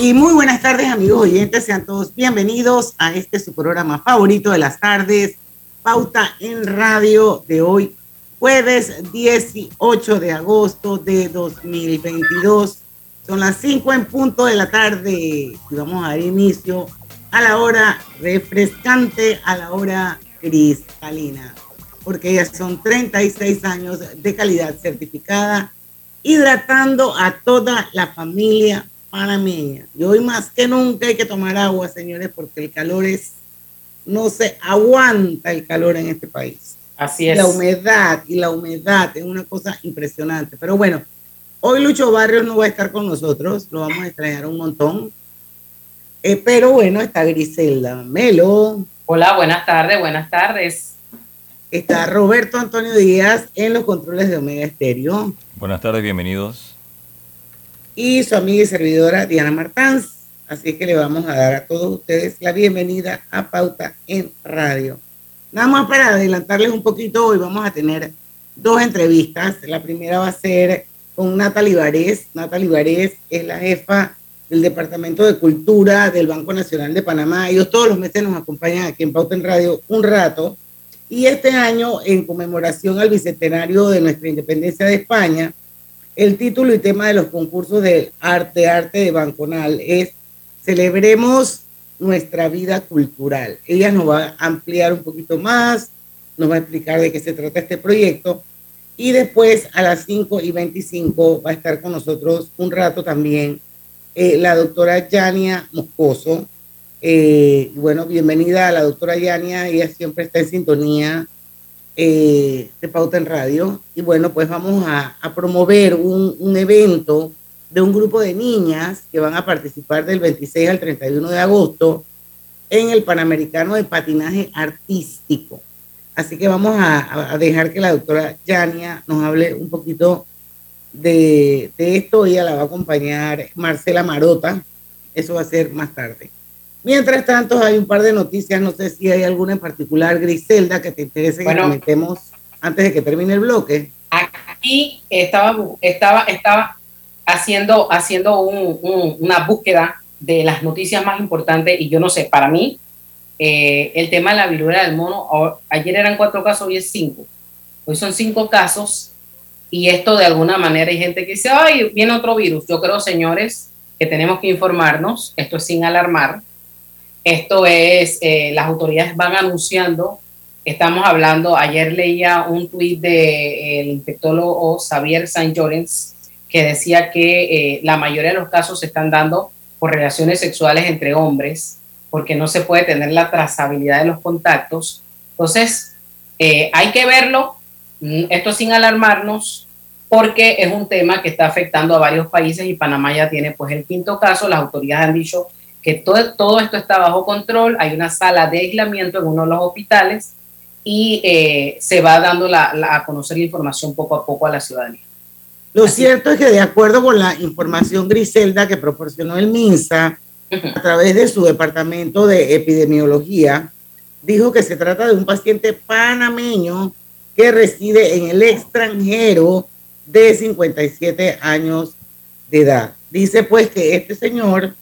Y muy buenas tardes, amigos oyentes. Sean todos bienvenidos a este su programa favorito de las tardes, Pauta en Radio de hoy, jueves 18 de agosto de 2022. Son las 5 en punto de la tarde y vamos a dar inicio a la hora refrescante, a la hora cristalina, porque ya son 36 años de calidad certificada, hidratando a toda la familia panameña. Y hoy más que nunca hay que tomar agua, señores, porque el calor es, no se aguanta el calor en este país. Así es. La humedad y la humedad es una cosa impresionante. Pero bueno, hoy Lucho Barrios no va a estar con nosotros, lo vamos a extrañar un montón. Eh, pero bueno, está Griselda Melo. Hola, buenas tardes, buenas tardes. Está Roberto Antonio Díaz en los controles de Omega Estéreo. Buenas tardes, bienvenidos y su amiga y servidora Diana Martans. Así que le vamos a dar a todos ustedes la bienvenida a Pauta en Radio. Nada más para adelantarles un poquito, hoy vamos a tener dos entrevistas. La primera va a ser con Natalie Varés. Natalie Varés es la jefa del Departamento de Cultura del Banco Nacional de Panamá. Ellos todos los meses nos acompañan aquí en Pauta en Radio un rato. Y este año, en conmemoración al bicentenario de nuestra independencia de España, el título y tema de los concursos de arte, arte de Banconal es Celebremos nuestra vida cultural. Ella nos va a ampliar un poquito más, nos va a explicar de qué se trata este proyecto y después a las 5 y 25 va a estar con nosotros un rato también eh, la doctora Yania Moscoso. Eh, bueno, bienvenida a la doctora Yania, ella siempre está en sintonía eh, de Pauta en Radio. Y bueno, pues vamos a, promover un, evento de un grupo de niñas que van a participar del 26 al 31 de agosto en el Panamericano de Patinaje Artístico. Así que vamos a, a dejar que la doctora Yania nos hable un poquito de, de esto. Ella la va a acompañar Marcela Marota. Eso va a ser más tarde. Mientras tanto, hay un par de noticias, no sé si hay alguna en particular, Griselda, que te interese que comentemos antes de que termine el bloque. Aquí estaba, estaba, estaba haciendo, haciendo una búsqueda de las noticias más importantes y yo no sé, para mí, eh, el tema de la viruela del mono, ayer eran cuatro casos, hoy es cinco. Hoy son cinco casos y esto de alguna manera hay gente que dice, ay, viene otro virus. Yo creo, señores, que tenemos que informarnos, esto es sin alarmar, esto es, eh, las autoridades van anunciando, estamos hablando, ayer leía un tuit del de, infectólogo Xavier Saint Llorens que decía que eh, la mayoría de los casos se están dando por relaciones sexuales entre hombres, porque no se puede tener la trazabilidad de los contactos. Entonces, eh, hay que verlo, mm, esto sin alarmarnos, porque es un tema que está afectando a varios países y Panamá ya tiene pues el quinto caso, las autoridades han dicho que todo, todo esto está bajo control, hay una sala de aislamiento en uno de los hospitales y eh, se va dando la, a conocer la información poco a poco a la ciudadanía. Lo cierto es que de acuerdo con la información Griselda que proporcionó el MINSA a través de su departamento de epidemiología, dijo que se trata de un paciente panameño que reside en el extranjero de 57 años de edad. Dice pues que este señor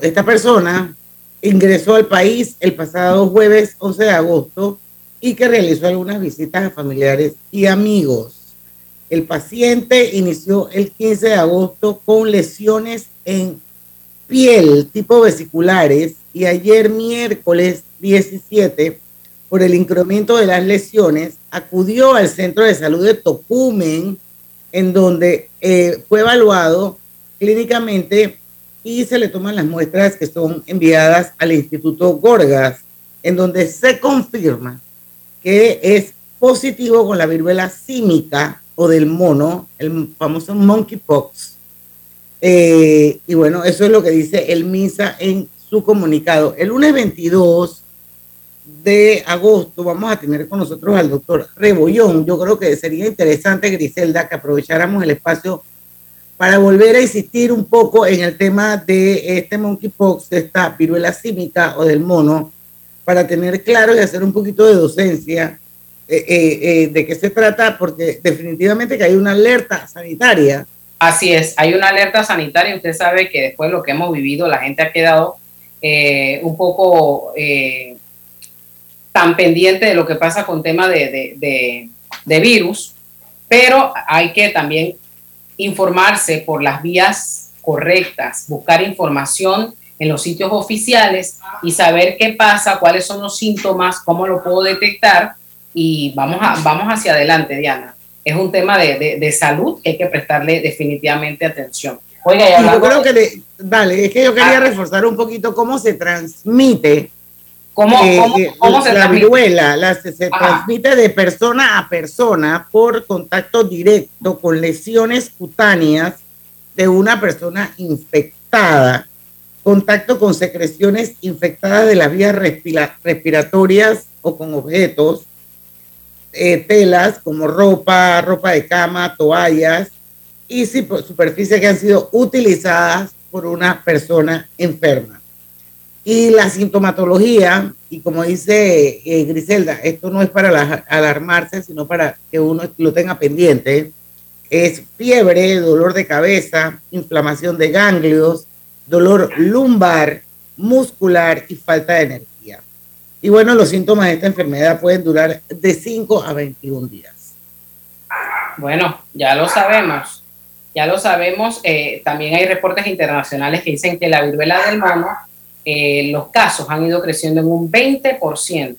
esta persona ingresó al país el pasado jueves 11 de agosto y que realizó algunas visitas a familiares y amigos. El paciente inició el 15 de agosto con lesiones en piel tipo vesiculares y ayer miércoles 17, por el incremento de las lesiones, acudió al centro de salud de Tocumen, en donde eh, fue evaluado clínicamente y se le toman las muestras que son enviadas al Instituto Gorgas, en donde se confirma que es positivo con la viruela símica o del mono, el famoso monkeypox. Eh, y bueno, eso es lo que dice el MISA en su comunicado. El lunes 22 de agosto vamos a tener con nosotros al doctor Rebollón. Yo creo que sería interesante, Griselda, que aprovecháramos el espacio para volver a insistir un poco en el tema de este monkeypox, de esta viruela símica o del mono, para tener claro y hacer un poquito de docencia eh, eh, eh, de qué se trata, porque definitivamente que hay una alerta sanitaria. Así es, hay una alerta sanitaria. Usted sabe que después de lo que hemos vivido, la gente ha quedado un poco tan pendiente de lo que pasa con tema de, de virus, pero hay que también informarse por las vías correctas, buscar información en los sitios oficiales y saber qué pasa, cuáles son los síntomas, cómo lo puedo detectar y vamos, a, vamos hacia adelante, Diana. Es un tema de, de, salud que hay que prestarle definitivamente atención. Oiga, ya yo creo que, le, dale, es que yo quería ah. reforzar un poquito cómo se transmite ¿Cómo, eh, cómo, eh, se la viruela la, se, se transmite de persona a persona por contacto directo con lesiones cutáneas de una persona infectada contacto con secreciones infectadas de las vías respiratorias o con objetos, eh, telas como ropa, ropa de cama, toallas y superficies que han sido utilizadas por una persona enferma. Y la sintomatología, y como dice eh, Griselda, esto no es para alarmarse, sino para que uno lo tenga pendiente, es fiebre, dolor de cabeza, inflamación de ganglios, dolor lumbar, muscular y falta de energía. Y bueno, los síntomas de esta enfermedad pueden durar de 5 a 21 días. Bueno, ya lo sabemos. Ya lo sabemos. Eh, también hay reportes internacionales que dicen que la viruela del mono, eh, los casos han ido creciendo en un 20%.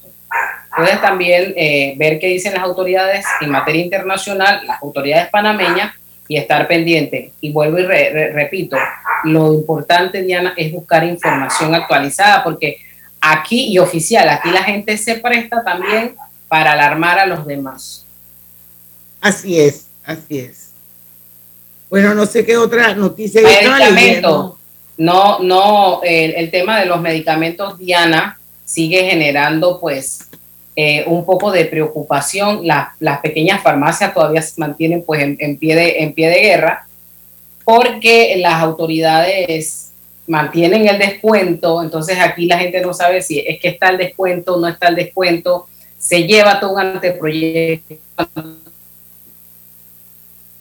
Puedes también eh, ver qué dicen las autoridades en materia internacional, las autoridades panameñas, y estar pendiente. Y vuelvo y repito, lo importante, Diana, es buscar información actualizada, porque aquí y oficial, aquí la gente se presta también para alarmar a los demás. Así es, así es. Bueno, no sé qué otra noticia. Medicamento. No, no, el, tema de los medicamentos, Diana, sigue generando pues eh, un poco de preocupación. las pequeñas farmacias todavía se mantienen pues en, pie de, en pie de guerra porque las autoridades mantienen el descuento, entonces aquí la gente no sabe si es que está el descuento no está el descuento, se lleva todo un anteproyecto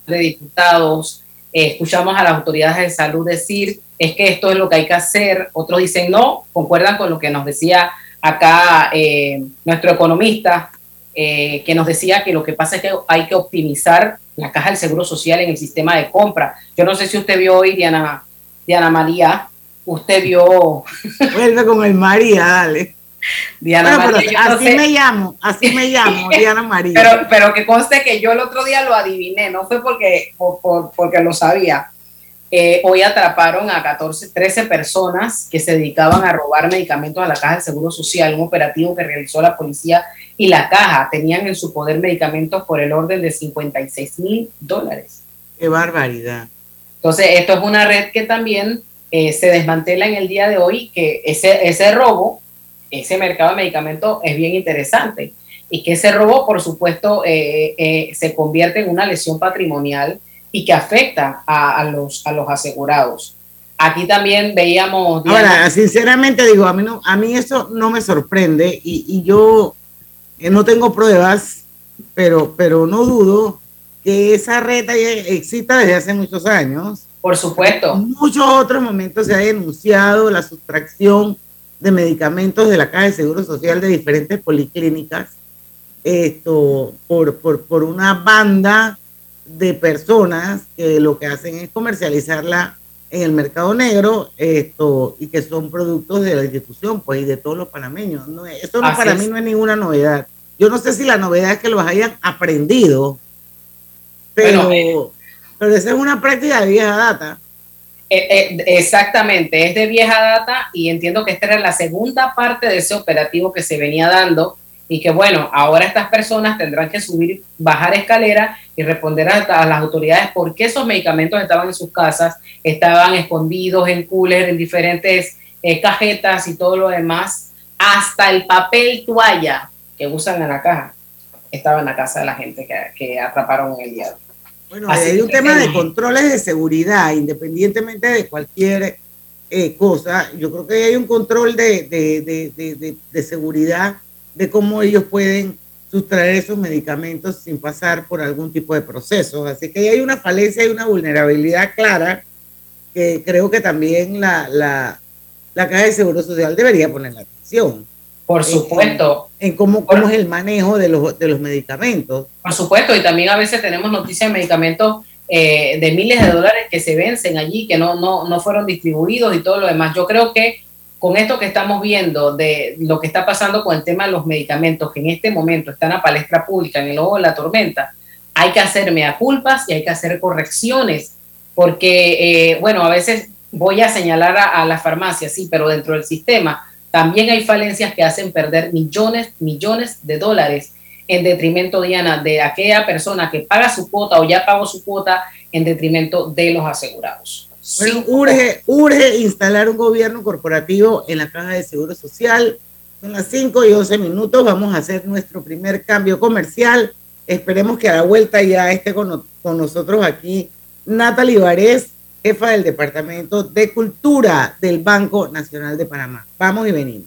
de diputados, eh, escuchamos a las autoridades de salud decir es que esto es lo que hay que hacer, otros dicen no, concuerdan con lo que nos decía acá eh, nuestro economista, eh, que nos decía que lo que pasa es que hay que optimizar la caja del Seguro Social en el sistema de compra. Yo no sé si usted vio hoy, Diana, Diana María, usted vio... Vuelve con el María, dale. Diana María. así me llamo, así me llamo, Diana María. Pero, pero que conste que yo el otro día lo adiviné, no fue porque, porque lo sabía. Eh, hoy atraparon a 14, 13 personas que se dedicaban a robar medicamentos a la Caja del Seguro Social, un operativo que realizó la policía y la caja. Tenían en su poder medicamentos por el orden de 56 mil dólares. ¡Qué barbaridad! Entonces, esto es una red que también eh, se desmantela en el día de hoy, que ese, ese robo, ese mercado de medicamentos es bien interesante y que ese robo, por supuesto, eh, se convierte en una lesión patrimonial y que afecta a, los, a los asegurados. Aquí también veíamos... Ahora, sinceramente digo, a mí, no, a mí eso no me sorprende y, yo eh, no tengo pruebas, pero, pero no dudo que esa red exista desde hace muchos años. Por supuesto. En muchos otros momentos se ha denunciado la sustracción de medicamentos de la Caja de Seguro Social de diferentes policlínicas esto por, por, por una banda de personas que lo que hacen es comercializarla en el mercado negro esto y que son productos de la institución pues y de todos los panameños. No, eso no, para mí no es ninguna novedad. Yo no sé si la novedad es que los hayan aprendido pero, eh, pero esa es una práctica de vieja data eh, eh, exactamente, es de vieja data y entiendo que esta era la segunda parte de ese operativo que se venía dando y que bueno, ahora estas personas tendrán que subir, bajar escalera y responder a, las autoridades por qué esos medicamentos estaban en sus casas, estaban escondidos en cooler, en diferentes eh, cajetas y todo lo demás, hasta el papel toalla que usan en la caja estaba en la casa de la gente que, que atraparon el día bueno, hay un tema de controles de seguridad, independientemente de cualquier eh, cosa. Yo creo que hay un control de, de, seguridad de cómo ellos pueden sustraer esos medicamentos sin pasar por algún tipo de proceso. Así que hay una falencia y una vulnerabilidad clara que creo que también la, la, la Caja de Seguro Social debería poner la atención. Por supuesto. En, cómo, cómo es el manejo de los, de los medicamentos. Por supuesto, y también a veces tenemos noticias de medicamentos eh, de miles de dólares que se vencen allí, que no, no, no fueron distribuidos y todo lo demás. Yo creo que con esto que estamos viendo de lo que está pasando con el tema de los medicamentos, que en este momento están a palestra pública, en el ojo de la tormenta, hay que hacer mea culpas y hay que hacer correcciones, porque, eh, bueno, a veces voy a señalar a, a las farmacias, sí, pero dentro del sistema también hay falencias que hacen perder millones, millones de dólares en detrimento, Diana, de aquella persona que paga su cuota o ya pagó su cuota en detrimento de los asegurados. Bueno, urge, urge instalar un gobierno corporativo en la Caja de Seguro Social. Son las 5 y 11 minutos. Vamos a hacer nuestro primer cambio comercial. Esperemos que a la vuelta ya esté con, con nosotros aquí Natalie Varés, jefa del Departamento de Cultura del Banco Nacional de Panamá. Vamos y venimos.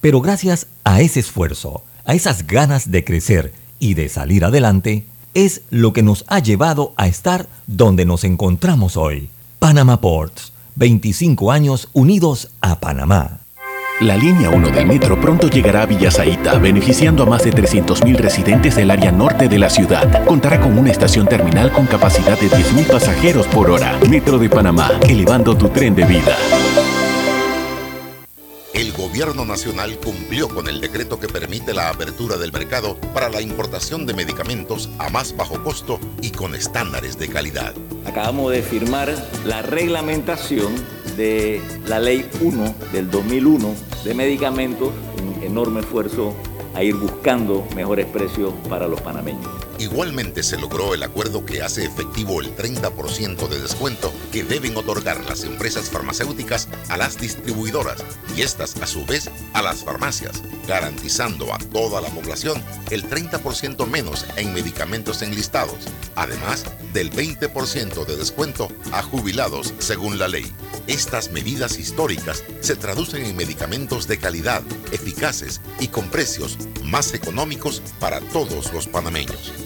pero gracias a ese esfuerzo, a esas ganas de crecer y de salir adelante, es lo que nos ha llevado a estar donde nos encontramos hoy. Panama Ports, 25 años unidos a Panamá. La línea 1 del metro pronto llegará a Villasaita, beneficiando a más de 300.000 residentes del área norte de la ciudad. Contará con una estación terminal con capacidad de 10.000 pasajeros por hora. Metro de Panamá, elevando tu tren de vida el gobierno nacional cumplió con el decreto que permite la apertura del mercado para la importación de medicamentos a más bajo costo y con estándares de calidad. Acabamos de firmar la reglamentación de la Ley 1 del 2001 de medicamentos, un enorme esfuerzo a ir buscando mejores precios para los panameños. Igualmente se logró el acuerdo que hace efectivo el 30% de descuento que deben otorgar las empresas farmacéuticas a las distribuidoras y estas a su vez a las farmacias, garantizando a toda la población el 30% menos en medicamentos enlistados, además del 20% de descuento a jubilados según la ley. Estas medidas históricas se traducen en medicamentos de calidad, eficaces y con precios más económicos para todos los panameños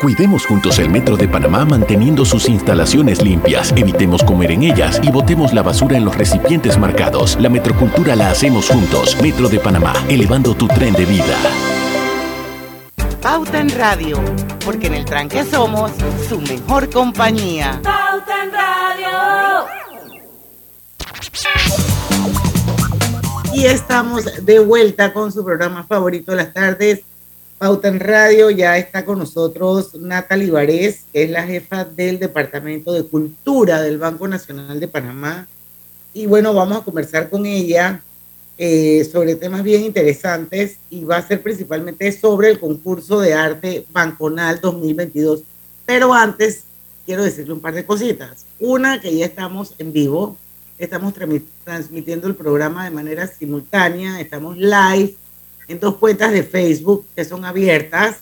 Cuidemos juntos el Metro de Panamá manteniendo sus instalaciones limpias, evitemos comer en ellas y botemos la basura en los recipientes marcados. La metrocultura la hacemos juntos. Metro de Panamá, elevando tu tren de vida. Pauta en Radio, porque en el tranque somos su mejor compañía. Pauta en Radio. Y estamos de vuelta con su programa favorito de las tardes, Pauta en Radio. Ya está con nosotros Natalie Varés, que es la jefa del Departamento de Cultura del Banco Nacional de Panamá. Y bueno, vamos a conversar con ella eh, sobre temas bien interesantes y va a ser principalmente sobre el concurso de arte Banconal 2022. Pero antes, quiero decirle un par de cositas. Una, que ya estamos en vivo, estamos transmitiendo el programa de manera simultánea, estamos live en dos cuentas de Facebook que son abiertas,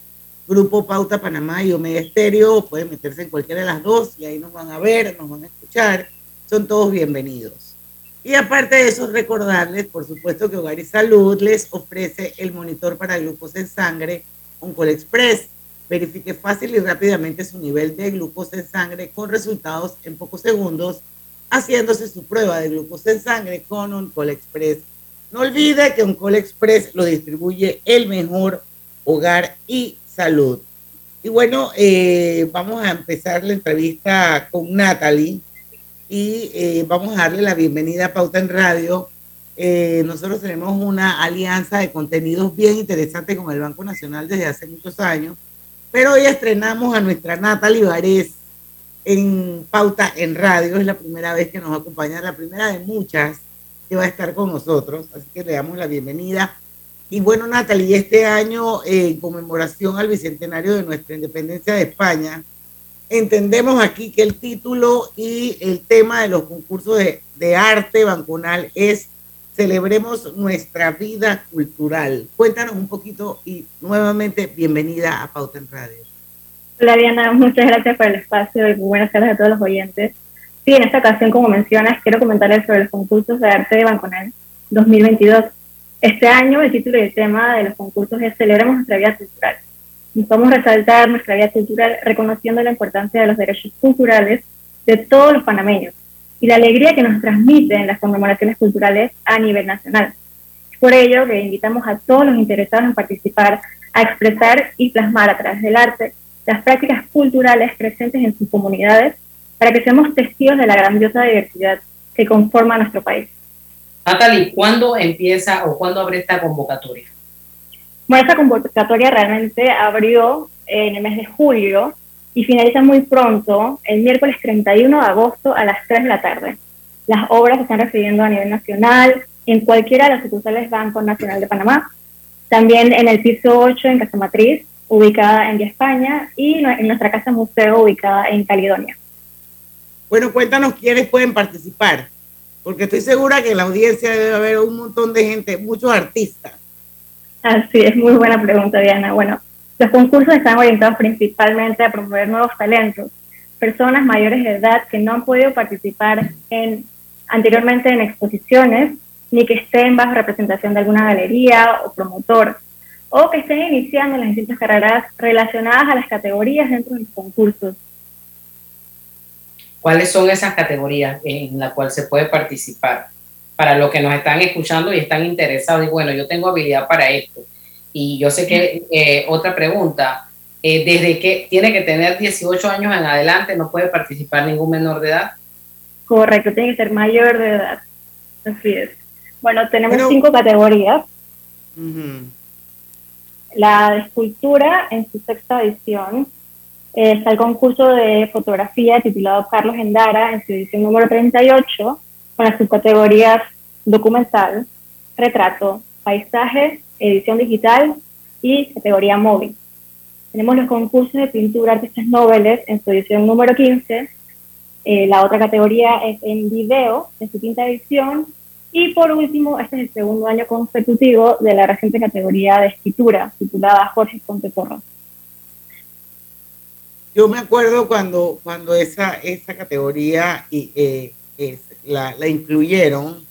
Grupo Pauta Panamá y Omega Estéreo, pueden meterse en cualquiera de las dos y ahí nos van a ver, nos van a escuchar, son todos bienvenidos. Y aparte de eso, recordarles, por supuesto, que Hogar y Salud les ofrece el monitor para glucosa en sangre Oncol Express. Verifique fácil y rápidamente su nivel de glucosa en sangre con resultados en pocos segundos, haciéndose su prueba de glucosa en sangre con Oncol Express. No olvide que Oncol Express lo distribuye el mejor hogar y salud. Y bueno, eh, vamos a empezar la entrevista con Natalie y eh, vamos a darle la bienvenida a Pauta en Radio. Eh, nosotros tenemos una alianza de contenidos bien interesante con el Banco Nacional desde hace muchos años, pero hoy estrenamos a nuestra Natalie Varés en Pauta en Radio. Es la primera vez que nos acompaña, la primera de muchas que va a estar con nosotros, así que le damos la bienvenida. Y bueno, Natalie, este año, eh, en conmemoración al bicentenario de nuestra independencia de España, entendemos aquí que el título y el tema de los concursos de, arte banconal es Celebremos nuestra vida cultural. Cuéntanos un poquito y nuevamente bienvenida a Pauta en Radio. Hola Diana, muchas gracias por el espacio y buenas tardes a todos los oyentes. Sí, en esta ocasión, como mencionas, quiero comentarles sobre los concursos de arte de Banconal 2022. Este año el título y el tema de los concursos es Celebremos nuestra vida cultural. Vamos a resaltar nuestra vida cultural reconociendo la importancia de los derechos culturales de todos los panameños y la alegría que nos transmiten las conmemoraciones culturales a nivel nacional. Por ello, que invitamos a todos los interesados en participar a expresar y plasmar a través del arte las prácticas culturales presentes en sus comunidades para que seamos testigos de la grandiosa diversidad que conforma nuestro país. Natalie, ¿cuándo empieza o cuándo abre esta convocatoria? Bueno, esta convocatoria realmente abrió en el mes de julio y finaliza muy pronto, el miércoles 31 de agosto a las 3 de la tarde. Las obras se están recibiendo a nivel nacional en cualquiera de las sucursales Banco Nacional de Panamá, también en el piso 8 en Casa Matriz, ubicada en Vía España, y en nuestra casa museo ubicada en Caledonia. Bueno, cuéntanos quiénes pueden participar, porque estoy segura que en la audiencia debe haber un montón de gente, muchos artistas. Así es, muy buena pregunta, Diana. Bueno, los concursos están orientados principalmente a promover nuevos talentos, personas mayores de edad que no han podido participar en, anteriormente en exposiciones, ni que estén bajo representación de alguna galería o promotor, o que estén iniciando las distintas carreras relacionadas a las categorías dentro de los concursos. ¿Cuáles son esas categorías en las cuales se puede participar? Para los que nos están escuchando y están interesados, y bueno, yo tengo habilidad para esto. Y yo sé que eh, otra pregunta, eh, desde que tiene que tener 18 años en adelante, no puede participar ningún menor de edad. Correcto, tiene que ser mayor de edad. Así es. Bueno, tenemos cinco categorías. La de escultura en su sexta edición. Eh, está el concurso de fotografía titulado Carlos Endara en su edición número 38, con las subcategorías documental, retrato, paisaje, edición digital y categoría móvil. Tenemos los concursos de pintura artistas noveles en su edición número 15. Eh, la otra categoría es en video, en su quinta edición. Y por último, este es el segundo año consecutivo de la reciente categoría de escritura, titulada Jorge Ponte Yo me acuerdo cuando, cuando esa, esa categoría y, eh, la, la incluyeron,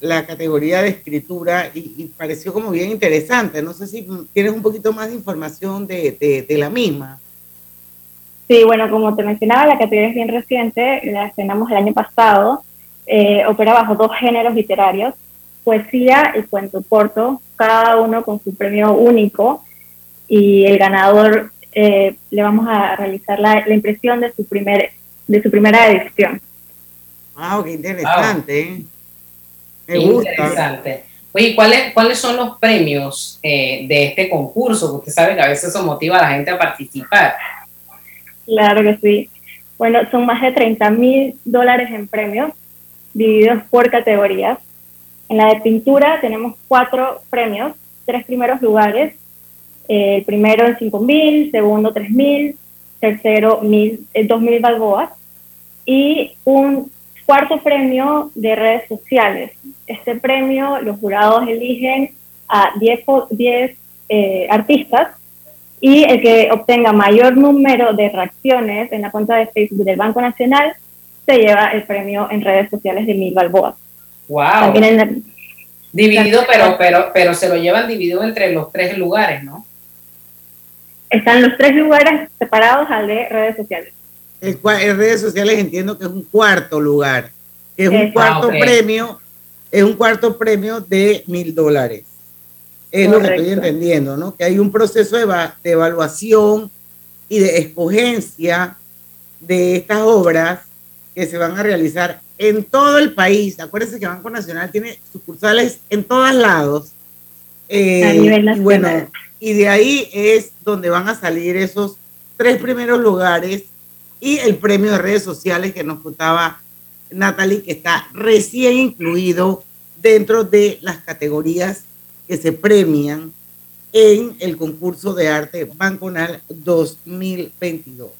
la categoría de escritura y, pareció como bien interesante. No sé si tienes un poquito más de información de, la misma. Sí, bueno, como te mencionaba, la categoría es bien reciente, la estrenamos el año pasado, eh, opera bajo dos géneros literarios, poesía y cuento corto, cada uno con su premio único y el ganador eh, le vamos a realizar la, impresión de su, primer, de su primera edición. Wow, qué interesante. ¿eh? Interesante. Oye, ¿cuáles, ¿cuáles son los premios eh, de este concurso? Porque usted sabe que a veces eso motiva a la gente a participar. Claro que sí. Bueno, son más de 30 mil dólares en premios, divididos por categorías. En la de pintura tenemos cuatro premios, tres primeros lugares. Eh, el primero en 5 mil, segundo 3 mil, tercero mil, 2 eh, mil balboas y un Cuarto premio de redes sociales. Este premio los jurados eligen a 10, 10 eh, artistas y el que obtenga mayor número de reacciones en la cuenta de Facebook del Banco Nacional se lleva el premio en redes sociales de Mil Balboa. Wow. dividido, pero, pero, pero se lo llevan dividido entre los tres lugares, ¿no? Están los tres lugares separados al de redes sociales en redes sociales entiendo que es un cuarto lugar, que es un cuarto premio, es un cuarto premio de mil dólares. Es lo que estoy entendiendo, ¿no? Que hay un proceso de, de evaluación y de escogencia de estas obras que se van a realizar en todo el país. Acuérdense que Banco Nacional tiene sucursales en todos lados. Eh, a nivel nacional. Y bueno, y de ahí es donde van a salir esos tres primeros lugares y el premio de redes sociales que nos contaba Natalie, que está recién incluido dentro de las categorías que se premian en el concurso de arte Banconal 2022.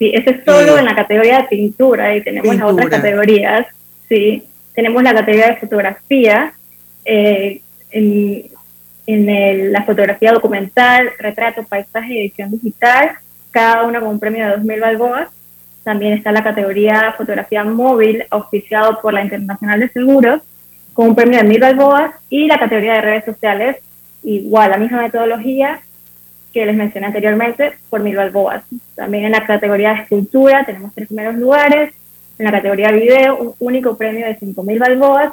Sí, eso es solo eh, en la categoría de pintura y tenemos las otras categorías. Sí, tenemos la categoría de fotografía, eh, en, en la fotografía documental, retrato, paisaje y edición digital cada una con un premio de 2.000 balboas. También está la categoría fotografía móvil, auspiciado por la Internacional de Seguros, con un premio de 1.000 balboas. Y la categoría de redes sociales, igual, la misma metodología que les mencioné anteriormente, por 1.000 balboas. También en la categoría de escultura tenemos tres primeros lugares. En la categoría video, un único premio de 5.000 balboas.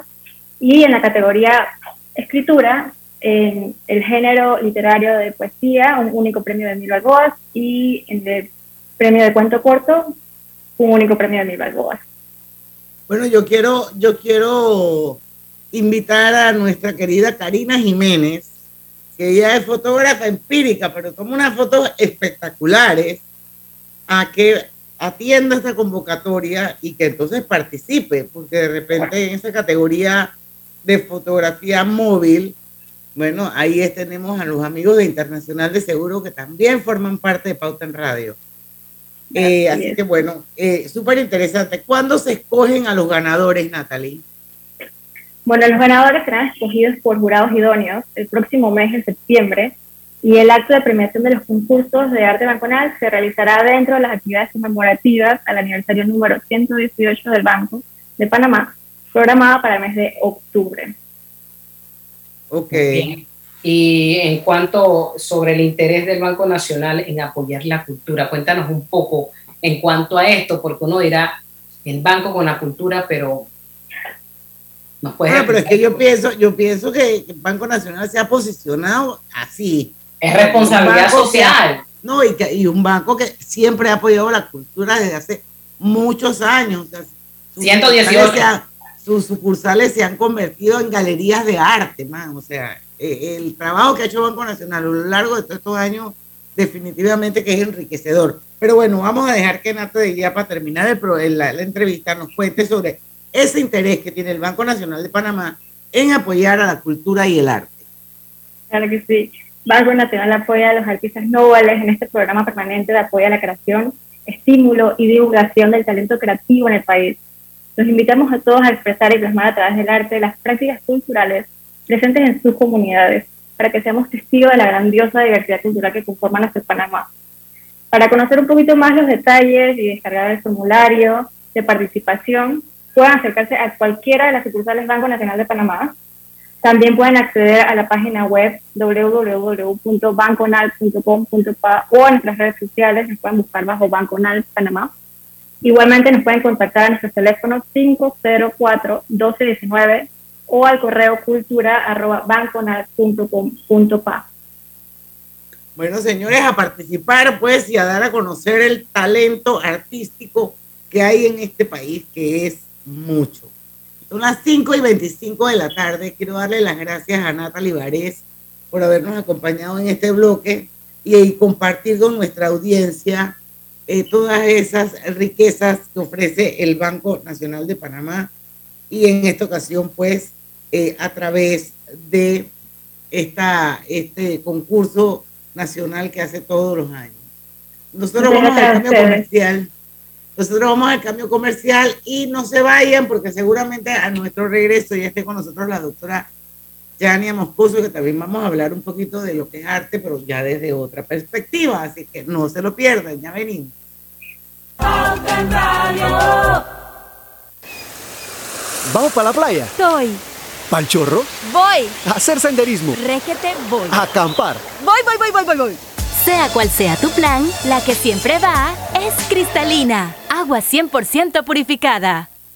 Y en la categoría escritura, en el género literario de poesía, un único premio de mil balboas, y en el premio de cuento corto, un único premio de mil balboas. Bueno, yo quiero, yo quiero invitar a nuestra querida Karina Jiménez, que ella es fotógrafa empírica, pero toma unas fotos espectaculares, a que atienda esta convocatoria y que entonces participe, porque de repente en esa categoría de fotografía móvil, bueno, ahí tenemos a los amigos de Internacional de Seguro que también forman parte de Pauta en Radio. Eh, así que bueno, eh, súper interesante. ¿Cuándo se escogen a los ganadores, Natalie? Bueno, los ganadores serán escogidos por jurados idóneos el próximo mes, en septiembre, y el acto de premiación de los concursos de arte banconal se realizará dentro de las actividades conmemorativas al aniversario número 118 del Banco de Panamá, programada para el mes de octubre. Ok. Y en cuanto sobre el interés del Banco Nacional en apoyar la cultura, cuéntanos un poco en cuanto a esto, porque uno dirá el banco con la cultura, pero no puede. Ah, pero es que yo pienso, yo pienso que el Banco Nacional se ha posicionado así. Es responsabilidad social. No, y, que, y un banco que siempre ha apoyado la cultura desde hace muchos años. 118. Sus sucursales se han convertido en galerías de arte, man. O sea, eh, el trabajo que ha hecho Banco Nacional a lo largo de todos estos años, definitivamente que es enriquecedor. Pero bueno, vamos a dejar que Nato de Guía para terminar el, la, la entrevista nos cuente sobre ese interés que tiene el Banco Nacional de Panamá en apoyar a la cultura y el arte. Claro que sí. Banco Nacional apoya a los artistas nobles en este programa permanente de apoyo a la creación, estímulo y divulgación del talento creativo en el país. Los invitamos a todos a expresar y plasmar a través del arte las prácticas culturales presentes en sus comunidades, para que seamos testigos de la grandiosa diversidad cultural que conforma nuestro Panamá. Para conocer un poquito más los detalles y descargar el formulario de participación, pueden acercarse a cualquiera de las sucursales Banco Nacional de Panamá. También pueden acceder a la página web www.banconal.com.pa o en nuestras redes sociales, nos pueden buscar bajo Banconal Panamá. Igualmente nos pueden contactar a nuestros teléfonos 504-1219 o al correo cultura.banconal.com.pa. Bueno, señores, a participar pues y a dar a conocer el talento artístico que hay en este país, que es mucho. Son las 5 y 25 de la tarde. Quiero darle las gracias a Nata Libarés por habernos acompañado en este bloque y, compartir con nuestra audiencia eh, todas esas riquezas que ofrece el Banco Nacional de Panamá y en esta ocasión, pues, eh, a través de esta, este concurso nacional que hace todos los años. Nosotros vamos al cambio comercial. Nosotros vamos al cambio comercial y no se vayan porque seguramente a nuestro regreso ya esté con nosotros la doctora Yania Moscoso, que también vamos a hablar un poquito de lo que es arte, pero ya desde otra perspectiva. Así que no se lo pierdan, ya venimos. ¿Vamos para la playa? Estoy. ¿Pal chorro? Voy. A hacer senderismo. Régete, voy. A acampar. Voy, voy, voy, voy, voy, voy. Sea cual sea tu plan, la que siempre va es cristalina, agua 100% purificada.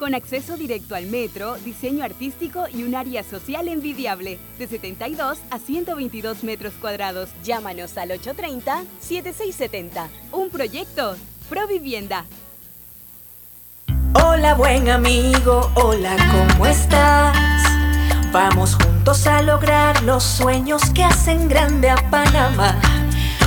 con acceso directo al metro, diseño artístico y un área social envidiable, de 72 a 122 metros cuadrados. Llámanos al 830-7670. Un proyecto, Provivienda. Hola buen amigo, hola, ¿cómo estás? Vamos juntos a lograr los sueños que hacen grande a Panamá.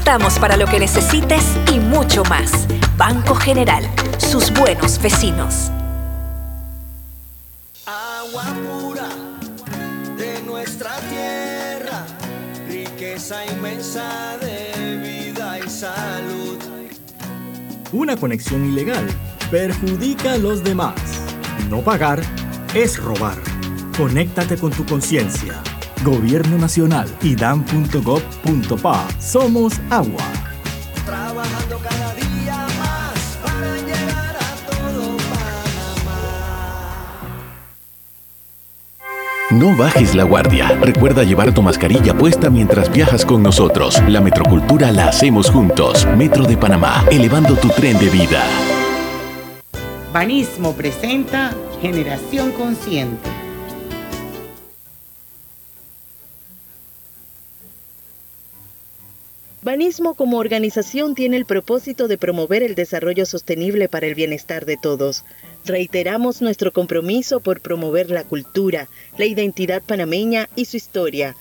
Estamos para lo que necesites y mucho más. Banco General, sus buenos vecinos. Agua pura de nuestra tierra, riqueza inmensa de vida y salud. Una conexión ilegal perjudica a los demás. No pagar es robar. Conéctate con tu conciencia. Gobierno Nacional y dan.gov.pa. Somos agua. Trabajando cada día más para llegar a todo No bajes la guardia. Recuerda llevar tu mascarilla puesta mientras viajas con nosotros. La metrocultura la hacemos juntos. Metro de Panamá, elevando tu tren de vida. Banismo presenta Generación Consciente. Banismo como organización tiene el propósito de promover el desarrollo sostenible para el bienestar de todos. Reiteramos nuestro compromiso por promover la cultura, la identidad panameña y su historia,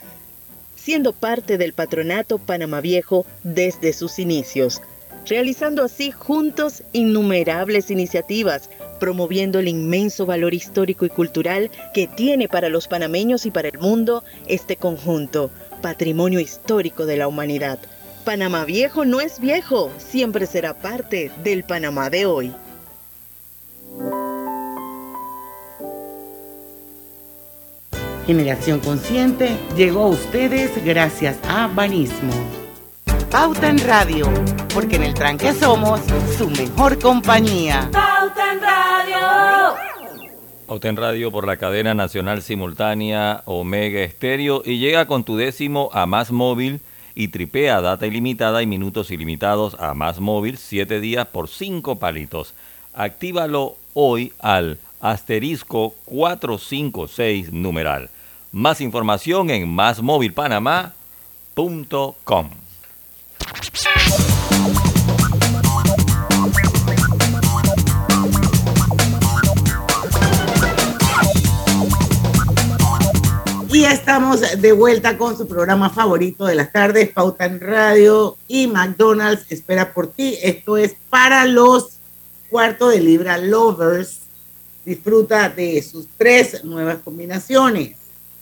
siendo parte del patronato Panamá Viejo desde sus inicios, realizando así juntos innumerables iniciativas, promoviendo el inmenso valor histórico y cultural que tiene para los panameños y para el mundo este conjunto, patrimonio histórico de la humanidad. Panamá Viejo no es viejo, siempre será parte del Panamá de hoy. Generación Consciente llegó a ustedes gracias a Banismo. Pauta en Radio, porque en el tranque somos su mejor compañía. Pauta en Radio. Pauta en Radio por la cadena nacional simultánea Omega Estéreo y llega con tu décimo a Más Móvil y tripea data ilimitada y minutos ilimitados a Más Móvil 7 días por 5 palitos. Actívalo hoy al asterisco 456 numeral. Más información en másmóvilpanamá.com. Y estamos de vuelta con su programa favorito de las tardes, Pauta en Radio y McDonald's espera por ti. Esto es para los cuarto de libra lovers. Disfruta de sus tres nuevas combinaciones.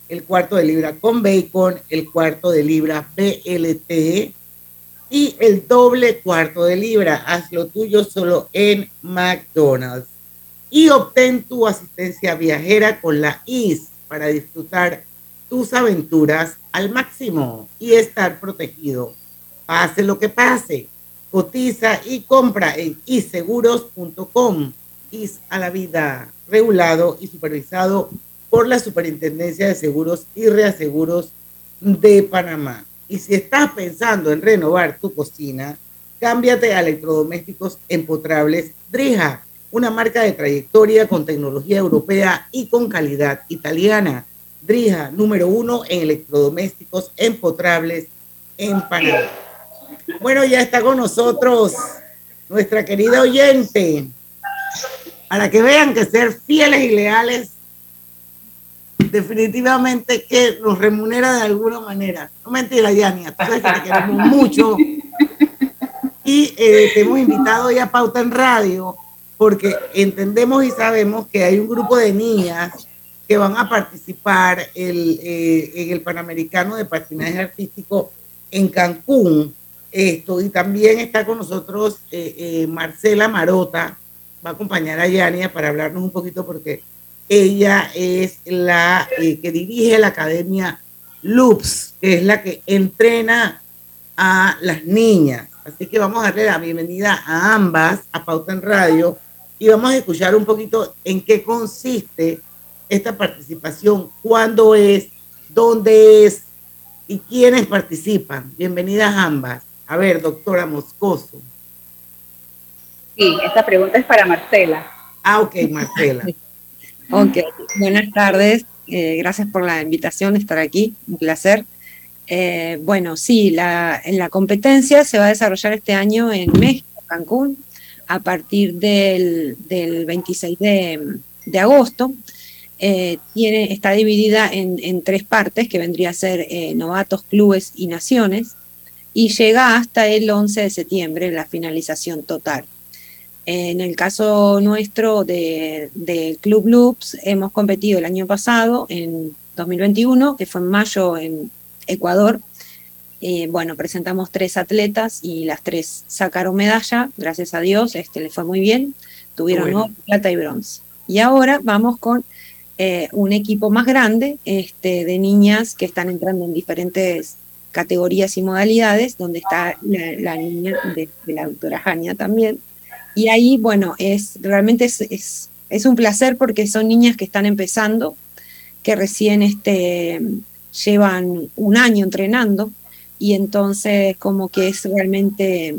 El cuarto de libra con bacon, el cuarto de libra BLT y el doble cuarto de libra. Haz lo tuyo solo en McDonald's. Y obtén tu asistencia viajera con la IS para disfrutar tus aventuras al máximo y estar protegido. Pase lo que pase. Cotiza y compra en iseguros.com. IS a la vida, regulado y supervisado por la Superintendencia de Seguros y Reaseguros de Panamá. Y si estás pensando en renovar tu cocina, cámbiate a electrodomésticos empotrables Drija, una marca de trayectoria con tecnología europea y con calidad italiana. Drija, número uno en electrodomésticos empotrables en Panamá. Bueno, ya está con nosotros nuestra querida oyente, para que vean que ser fieles y leales definitivamente que nos remunera de alguna manera. No mentira, Yania, tú sabes que te queremos mucho. Y eh, te hemos invitado ya a Pauta en Radio porque entendemos y sabemos que hay un grupo de niñas que van a participar el, eh, en el Panamericano de Patinaje Artístico en Cancún. Esto, y también está con nosotros eh, Marcela Marota, va a acompañar a Yania para hablarnos un poquito porque ella es la eh, que dirige la academia Loops, que es la que entrena a las niñas. Así que vamos a darle la bienvenida a ambas, a Pauta en Radio, y vamos a escuchar un poquito en qué consiste esta participación, cuándo es, dónde es y quiénes participan. Bienvenidas ambas. A ver, doctora Moscoso. Sí, esta pregunta es para Marcela. Ah, ok, Marcela. Ok, buenas tardes. Eh, gracias por la invitación de estar aquí. Un placer. Eh, bueno, sí, la, en la competencia se va a desarrollar este año en México, Cancún, a partir del, del 26 de, de agosto. Eh, tiene, está dividida en, en, tres partes, que vendría a ser novatos, clubes y naciones, y llega hasta el 11 de septiembre, la finalización total. En el caso nuestro del de Club Loops, hemos competido el año pasado, en 2021, que fue en mayo en Ecuador, Eh, bueno, presentamos tres atletas y las tres sacaron medalla, gracias a Dios, este les fue muy bien, tuvieron Bueno. oro, plata y bronce. Y ahora vamos con eh, un equipo más grande este, de niñas que están entrando en diferentes categorías y modalidades, donde está la, la niña de, la doctora Jania también. Y ahí, bueno, es realmente es, un placer porque son niñas que están empezando, que recién este, llevan un año entrenando y entonces como que es realmente,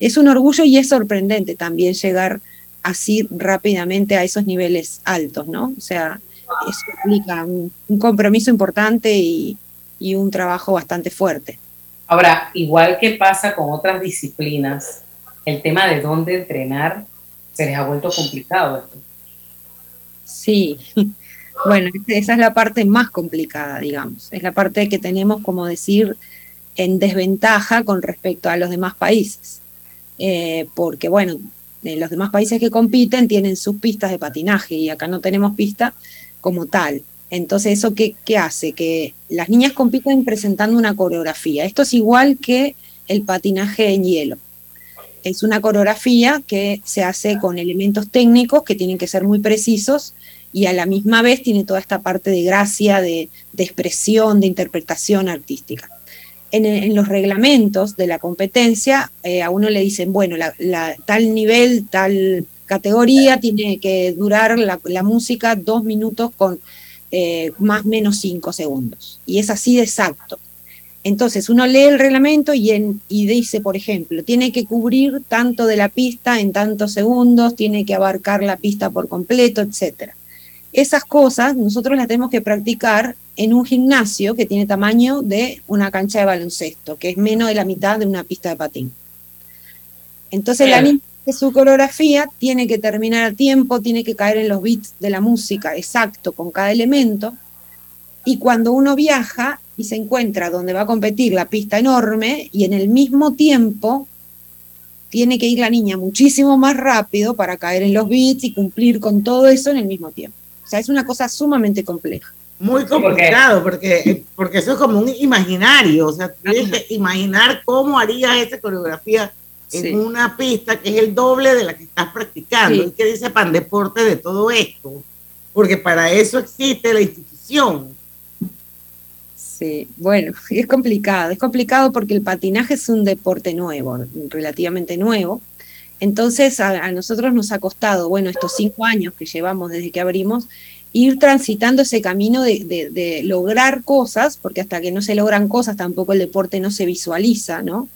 es un orgullo y es sorprendente también llegar así rápidamente a esos niveles altos, ¿no? O sea, eso implica un, un compromiso importante y, y un trabajo bastante fuerte. Ahora, igual que pasa con otras disciplinas, el tema de dónde entrenar se les ha vuelto complicado. esto. Sí, bueno, esa es la parte más complicada, digamos. Es la parte que tenemos, como decir, en desventaja con respecto a los demás países. Eh, porque, bueno, eh, los demás países que compiten tienen sus pistas de patinaje y acá no tenemos pista como tal. Entonces, ¿eso qué, qué hace? Que las niñas compiten presentando una coreografía. Esto es igual que el patinaje en hielo. Es una coreografía que se hace con elementos técnicos que tienen que ser muy precisos y a la misma vez tiene toda esta parte de gracia, de, de expresión, de interpretación artística. En, los reglamentos de la competencia, eh, a uno le dicen, bueno, tal nivel, tal categoría tiene que durar la, música dos minutos con eh, más o menos cinco segundos. Y es así de exacto. Entonces uno lee el reglamento y, y dice, por ejemplo, tiene que cubrir tanto de la pista en tantos segundos, tiene que abarcar la pista por completo, etc. Esas cosas nosotros las tenemos que practicar en un gimnasio que tiene tamaño de una cancha de baloncesto, que es menos de la mitad de una pista de patín. Entonces la niña su coreografía tiene que terminar a tiempo, tiene que caer en los beats de la música exacto con cada elemento. Y cuando uno viaja y se encuentra donde va a competir la pista enorme y en el mismo tiempo tiene que ir la niña muchísimo más rápido para caer en los beats y cumplir con todo eso en el mismo tiempo. O sea, es una cosa sumamente compleja. Muy complicado, porque, porque eso es como un imaginario, o sea, tienes que imaginar cómo harías esa coreografía en Sí. una pista que es el doble de la que estás practicando. Sí. Y que dice pan deporte de todo esto, porque para eso existe la institución. Sí, bueno, es complicado. Es complicado porque el patinaje es un deporte nuevo, relativamente nuevo. Entonces a, a nosotros nos ha costado, bueno, estos cinco años que llevamos desde que abrimos, ir transitando ese camino de, lograr cosas, porque hasta que no se logran cosas tampoco el deporte no se visualiza, ¿no?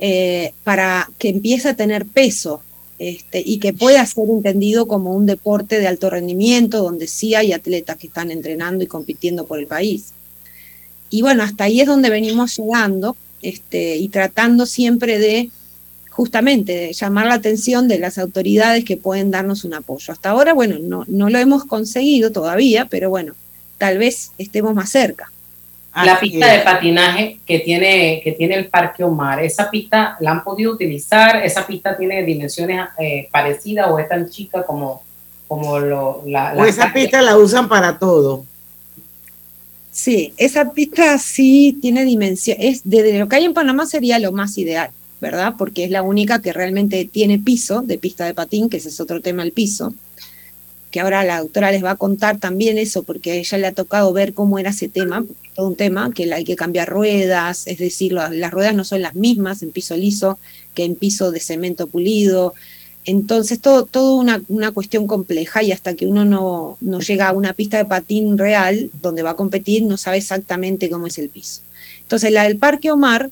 Eh, para que empiece a tener peso este, y que pueda ser entendido como un deporte de alto rendimiento, donde sí hay atletas que están entrenando y compitiendo por el país. Y bueno, hasta ahí es donde venimos llegando este, y tratando siempre de justamente de llamar la atención de las autoridades que pueden darnos un apoyo. Hasta ahora, bueno, no, no lo hemos conseguido todavía, pero bueno, tal vez estemos más cerca. La pista de patinaje que tiene, que tiene el Parque Omar, ¿esa pista la han podido utilizar? ¿Esa pista tiene dimensiones eh, parecidas o es tan chica como, como lo, la, O esa pista la usan para todo. Sí, esa pista sí tiene dimensión, es de lo que hay en Panamá sería lo más ideal, ¿verdad? Porque es la única que realmente tiene piso de pista de patín, que ese es otro tema el piso, que ahora la doctora les va a contar también eso, porque a ella le ha tocado ver cómo era ese tema, todo un tema, que hay que cambiar ruedas, es decir, la- las ruedas no son las mismas en piso liso que en piso de cemento pulido, entonces, todo, todo una, una cuestión compleja y hasta que uno no, no llega a una pista de patín real donde va a competir, no sabe exactamente cómo es el piso. Entonces, la del Parque Omar,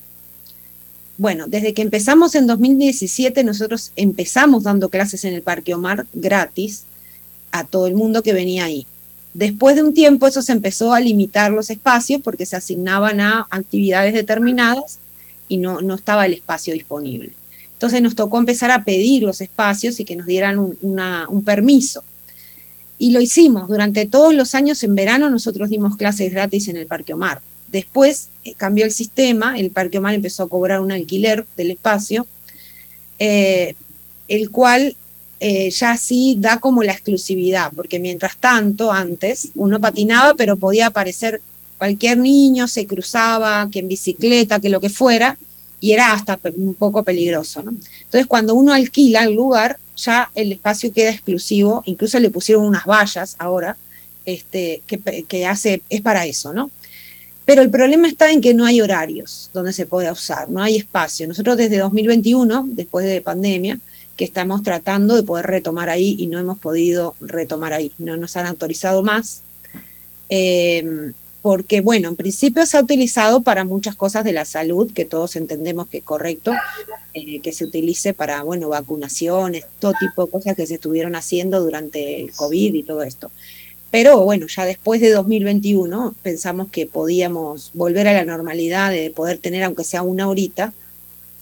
bueno, desde que empezamos en 2017, nosotros empezamos dando clases en el Parque Omar gratis a todo el mundo que venía ahí. Después de un tiempo eso se empezó a limitar los espacios porque se asignaban a actividades determinadas y no, no estaba el espacio disponible. Entonces nos tocó empezar a pedir los espacios y que nos dieran un, un permiso. Y lo hicimos. Durante todos los años en verano nosotros dimos clases gratis en el Parque Omar. Después eh, cambió el sistema, el Parque Omar empezó a cobrar un alquiler del espacio, eh, el cual eh, ya sí da como la exclusividad, porque mientras tanto, antes, uno patinaba, pero podía aparecer cualquier niño se cruzaba, que en bicicleta, que lo que fuera, y era hasta un poco peligroso. ¿no? Entonces, cuando uno alquila el lugar, ya el espacio queda exclusivo, incluso le pusieron unas vallas ahora, este, que, que hace, es para eso, ¿no? Pero el problema está en que no hay horarios donde se pueda usar, no hay espacio. Nosotros desde 2021, después de pandemia, que estamos tratando de poder retomar ahí y no hemos podido retomar ahí, no nos han autorizado más. Eh, porque, bueno, en principio se ha utilizado para muchas cosas de la salud, que todos entendemos que es correcto, eh, que se utilice para, bueno, vacunaciones, todo tipo de cosas que se estuvieron haciendo durante el COVID y todo esto. Pero bueno, ya después de 2021 pensamos que podíamos volver a la normalidad de poder tener, aunque sea una horita,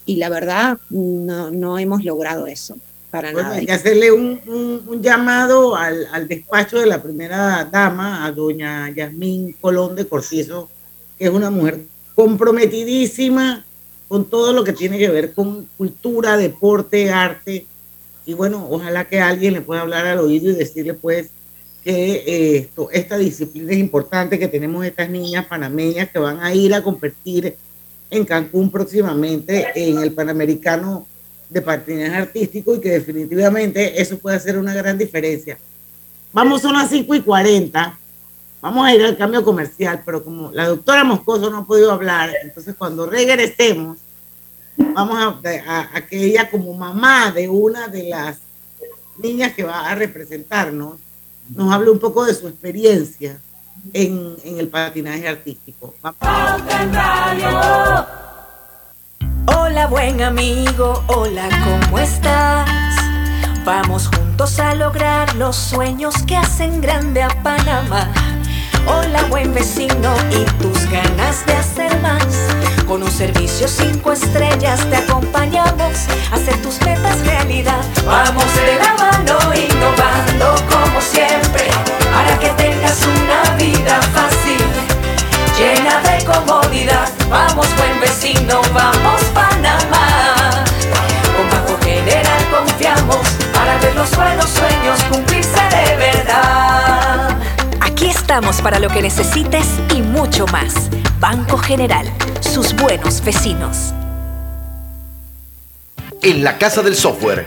y la verdad no, no hemos logrado eso, para Bueno, nada. hay que hacerle un, un- un llamado al, al despacho de la primera dama, a doña Yasmín Colón de Cortizo, que es una mujer comprometidísima con todo lo que tiene que ver con cultura, deporte, arte. Y bueno, ojalá que alguien le pueda hablar al oído y decirle pues que eh, esto, esta disciplina es importante, que tenemos estas niñas panameñas que van a ir a competir en Cancún próximamente en el Panamericano de patinaje artístico y que definitivamente eso puede hacer una gran diferencia. Vamos, son las 5 y 40. Vamos a ir al cambio comercial, pero como la doctora Moscoso no ha podido hablar, entonces cuando regresemos, vamos a, a- a que ella como mamá de una de las niñas que va a representarnos, nos hable un poco de su experiencia en, en el patinaje artístico. Vamos. Hola buen amigo, hola, ¿cómo estás? Vamos juntos a lograr los sueños que hacen grande a Panamá. Hola buen vecino y tus ganas de hacer más. Con un servicio cinco estrellas te acompañamos a hacer tus metas realidad. Vamos de la mano innovando como siempre para que tengas una vida fácil llena de comodidad. Vamos, buen vecino, vamos, Panamá. Con Banco General confiamos para ver los buenos sueños cumplirse de verdad. Aquí estamos para lo que necesites y mucho más. Banco General, sus buenos vecinos. En la Casa del Software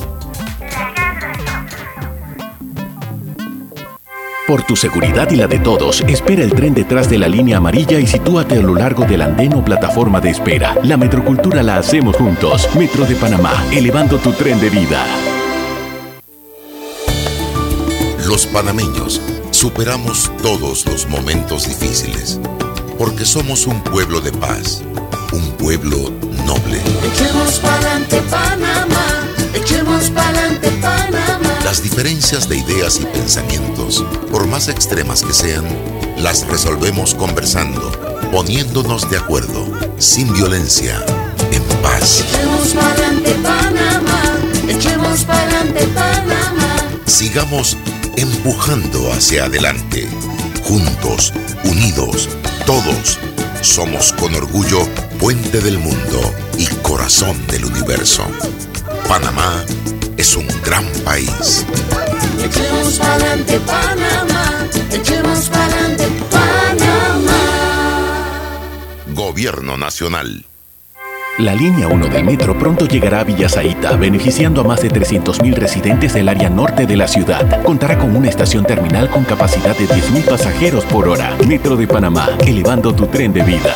Por tu seguridad y la de todos, espera el tren detrás de la línea amarilla y sitúate a lo largo del andén o plataforma de espera. La metrocultura la hacemos juntos. Metro de Panamá, elevando tu tren de vida. Los panameños superamos todos los momentos difíciles porque somos un pueblo de paz, un pueblo noble. Echemos pa'lante Panamá, echemos pa'lante Panamá. Las diferencias de ideas y pensamientos, por más extremas que sean, las resolvemos conversando, poniéndonos de acuerdo, sin violencia, en paz. Echemos pa'lante Panamá, echemos pa'lante Panamá. Sigamos empujando hacia adelante, juntos, unidos, todos. Somos con orgullo puente del mundo y corazón del universo. Panamá es un gran país. Echemos pa'lante Panamá, echemos pa'lante Panamá. Gobierno Nacional. La línea 1 del metro pronto llegará a Villasaita, beneficiando a más de 300.000 residentes del área norte de la ciudad. Contará con una estación terminal con capacidad de 10.000 pasajeros por hora. Metro de Panamá, elevando tu tren de vida.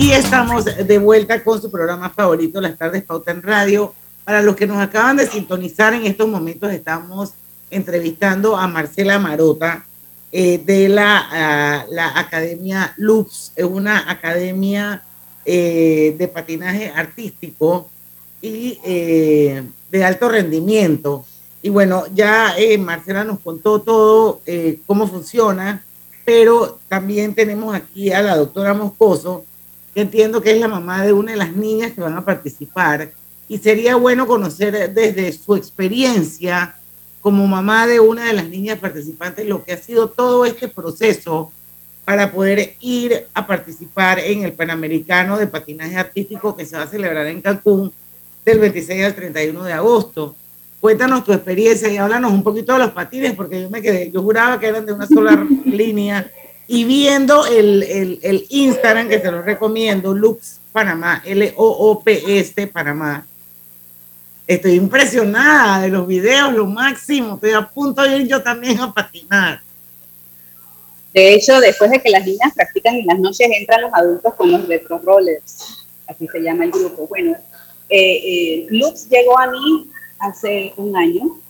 Y estamos de vuelta con su programa favorito, Las Tardes Pauta en Radio. Para los que nos acaban de sintonizar en estos momentos, estamos entrevistando a Marcela Marota eh, de la, ah, la Academia Lux, es una academia eh, de patinaje artístico y eh, de alto rendimiento. Y bueno, ya Marcela nos contó todo cómo funciona, pero también tenemos aquí a la doctora Moscoso, entiendo que es la mamá de una de las niñas que van a participar. Y sería bueno conocer desde su experiencia como mamá de una de las niñas participantes lo que ha sido todo este proceso para poder ir a participar en el Panamericano de Patinaje Artístico que se va a celebrar en Cancún del 26 al 31 de agosto. Cuéntanos tu experiencia y háblanos un poquito de los patines, porque yo me quedé, yo juraba que eran de una sola línea. Y viendo el, el, Instagram, que se lo recomiendo, Lux Panamá, L-O-O-P-S Panamá, estoy impresionada de los videos, lo máximo. Estoy a punto de ir yo también a patinar. De hecho, después de que las niñas practican en las noches, entran los adultos con los retro rollers, así se llama el grupo. Bueno, eh, eh, Lux llegó a mí hace un año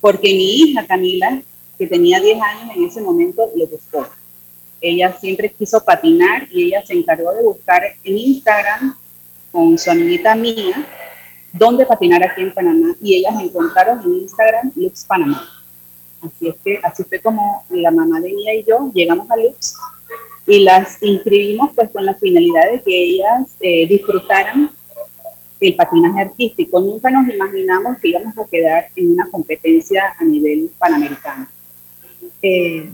porque mi hija Camila, que tenía 10 años en ese momento, lo buscó. Ella siempre quiso patinar y ella se encargó de buscar en Instagram con su amiguita mía dónde patinar aquí en Panamá y ellas encontraron en Instagram Lux Panamá. Así es que así fue como la mamá de ella y yo llegamos a Lux y las inscribimos pues con la finalidad de que ellas eh, disfrutaran el patinaje artístico. Nunca nos imaginamos que íbamos a quedar en una competencia a nivel panamericano. Eh,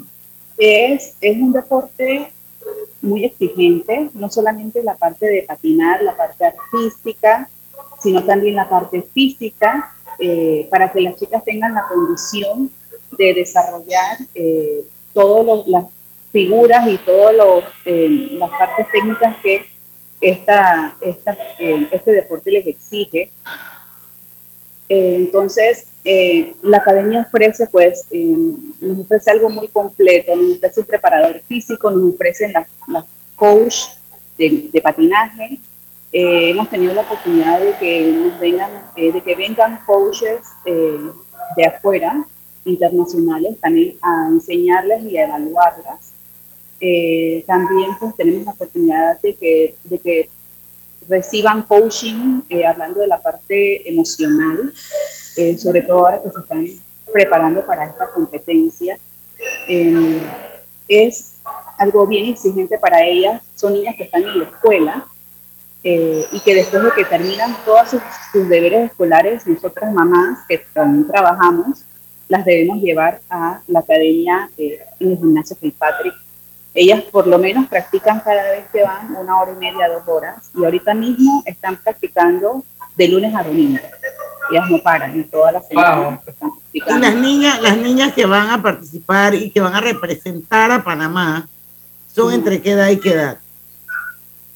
es, es un deporte muy exigente, no solamente la parte de patinar, la parte artística, sino también la parte física, eh, para que las chicas tengan la condición de desarrollar eh, todas las figuras y todas eh, las partes técnicas que esta, esta, este deporte les exige. Eh, entonces, eh, la academia ofrece, pues, eh, nos ofrece algo muy completo, nos ofrece un preparador físico, nos ofrecen las la coach de, de patinaje. Eh, hemos tenido la oportunidad de que nos vengan, eh, de que vengan coaches eh, de afuera, internacionales, también a enseñarles y a evaluarlas. También pues tenemos la oportunidad de que, de que reciban coaching, eh, hablando de la parte emocional, eh, sobre todo ahora que se están preparando para esta competencia. Eh, es algo bien exigente para ellas, son niñas que están en la escuela eh, y que después de que terminan todos sus, sus deberes escolares, nosotras mamás que también trabajamos, las debemos llevar a la academia en el gimnasio Kilpatrick ellas por lo menos practican cada vez que van una hora y media, dos horas, y ahorita mismo están practicando de lunes a domingo. Ellas no paran en todas las semanas. Y las niñas, las niñas que van a participar y que van a representar a Panamá, ¿son entre qué edad y qué edad?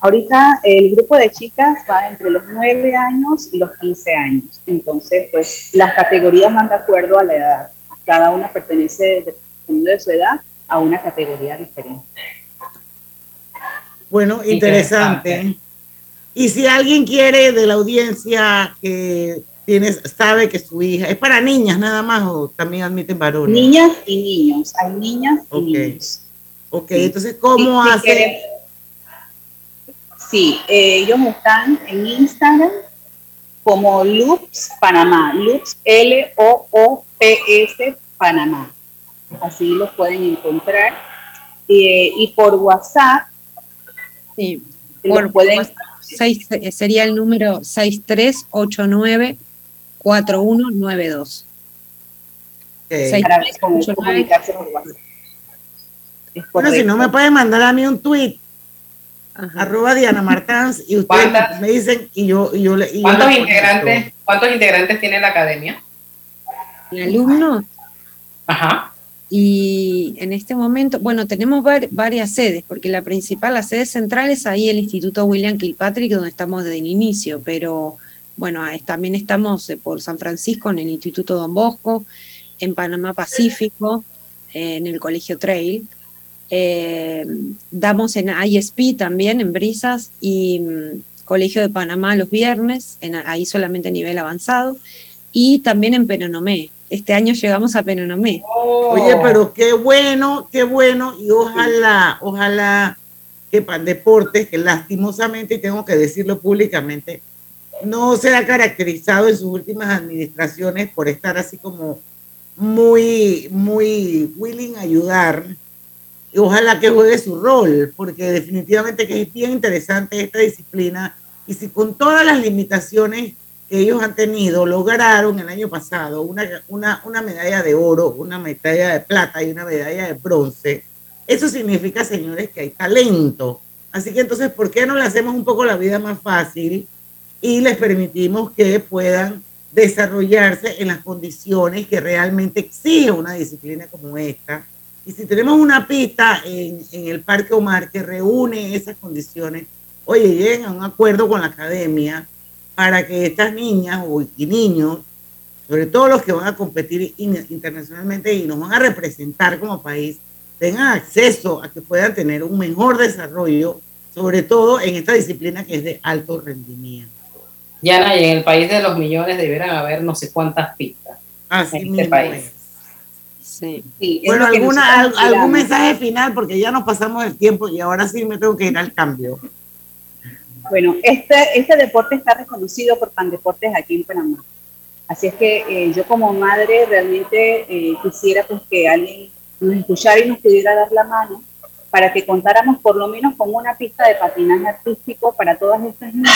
Ahorita el grupo de chicas va entre los 9 años y los 15 años. Entonces, pues las categorías van de acuerdo a la edad. Cada una pertenece, dependiendo de su edad, a una categoría diferente. Bueno, interesante. Y si alguien quiere de la audiencia que tienes, sabe que su hija es para niñas nada más o también admiten varones. Niñas y niños, hay niñas y niños. Ok, entonces, ¿cómo Sí, sí, hace? queremos- Sí, eh, ellos están en Instagram como Loops Panamá, Loops L-O-O-P-S Panamá. Así los pueden encontrar. Eh, y por WhatsApp, Sí, los por pueden WhatsApp, seis- eh, sería el número 6389-4192. para comunicarse por WhatsApp. Bueno, si no me pueden mandar a mí un tweet, arroba Diana Martans, y ustedes me dicen y yo, y yo y ¿Cuántos integrantes, ¿Cuántos integrantes tiene la academia? ¿El alumno? Ajá. Y en este momento, bueno, tenemos var- varias sedes, porque la principal, la sede central es ahí el Instituto William Kilpatrick, donde estamos desde el inicio, pero bueno, también estamos eh, por San Francisco, en el Instituto Don Bosco, en Panamá Pacífico, en el Colegio Trail. Eh, damos en ISP también, en Brisas, y mm, Colegio de Panamá los viernes, en, ahí solamente a nivel avanzado, y también en Penonomé. Este año llegamos a Penonomé. Oye, pero qué bueno, qué bueno, y ojalá, ojalá que Pan Deportes, que lastimosamente, y tengo que decirlo públicamente, no se ha caracterizado en sus últimas administraciones por estar así como muy, muy willing a ayudar. Y ojalá que juegue su rol, porque definitivamente que es bien interesante esta disciplina. Y si con todas las limitaciones que ellos han tenido, lograron el año pasado una, una, una medalla de oro, una medalla de plata y una medalla de bronce, eso significa, señores, que hay talento. Así que entonces, ¿por qué no le hacemos un poco la vida más fácil y les permitimos que puedan desarrollarse en las condiciones que realmente exige una disciplina como esta? Y si tenemos una pista en, en el Parque Omar que reúne esas condiciones, oye, lleguen a un acuerdo con la academia para que estas niñas o- y niños, sobre todo los que van a competir in- internacionalmente y nos van a representar como país, tengan acceso a que puedan tener un mejor desarrollo, sobre todo en esta disciplina que es de alto rendimiento. Diana, y en el país de los millones deberán haber no sé cuántas pistas. Así en este mismo país. es. Sí. es Bueno, alguna, algún mensaje final, porque ya nos pasamos el tiempo y ahora sí me tengo que ir al cambio. Bueno, este, este deporte está reconocido por Pandeportes aquí en Panamá. Así es que eh, yo como madre realmente eh, quisiera pues que alguien nos escuchara y nos pudiera dar la mano para que contáramos por lo menos con una pista de patinaje artístico para todas estas niñas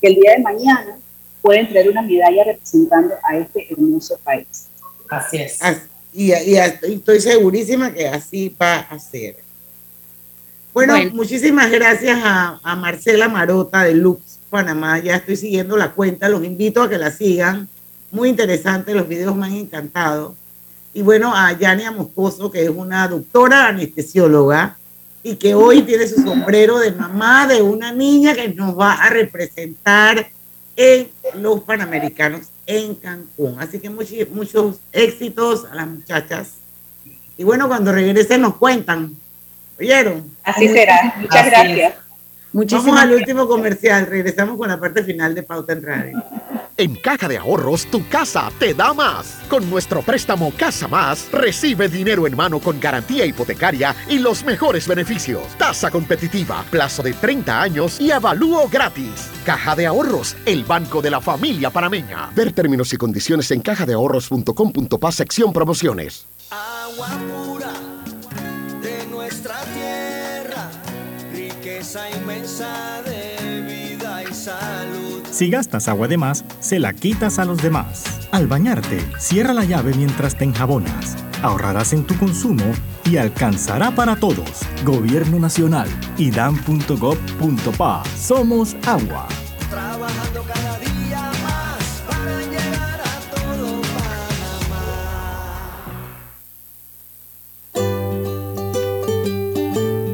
que el día de mañana pueden traer una medalla representando a este hermoso país. Así es. Y y estoy segurísima que así va a ser. Bueno, Bueno. muchísimas gracias a, a Marcela Marota de Lux Panamá. Ya estoy siguiendo la cuenta, los invito a que la sigan. Muy interesante, los videos me han encantado. Y bueno, a Yania Moscoso, que es una doctora anestesióloga y que hoy tiene su sombrero de mamá de una niña que nos va a representar en los Panamericanos en Cancún. Así que muchi- muchos éxitos a las muchachas. Y bueno, cuando regresen nos cuentan. ¿Oyeron? Así será. Muchas Así gracias. Vamos al último comercial. Regresamos con la parte final de Pauta en Radio. En Caja de Ahorros, tu casa te da más. Con nuestro préstamo Casa Más, recibe dinero en mano con garantía hipotecaria y los mejores beneficios. Tasa competitiva, plazo de 30 años y avalúo gratis. Caja de Ahorros, el banco de la familia panameña. Ver términos y condiciones en cajadeahorros.com.pa sección promociones. Agua pura de nuestra tierra, riqueza inmensa de vida y salud. Si gastas agua de más, se la quitas a los demás. Al bañarte, cierra la llave mientras te enjabonas. Ahorrarás en tu consumo y alcanzará para todos. Gobierno Nacional y dan.gov.pa. Somos agua.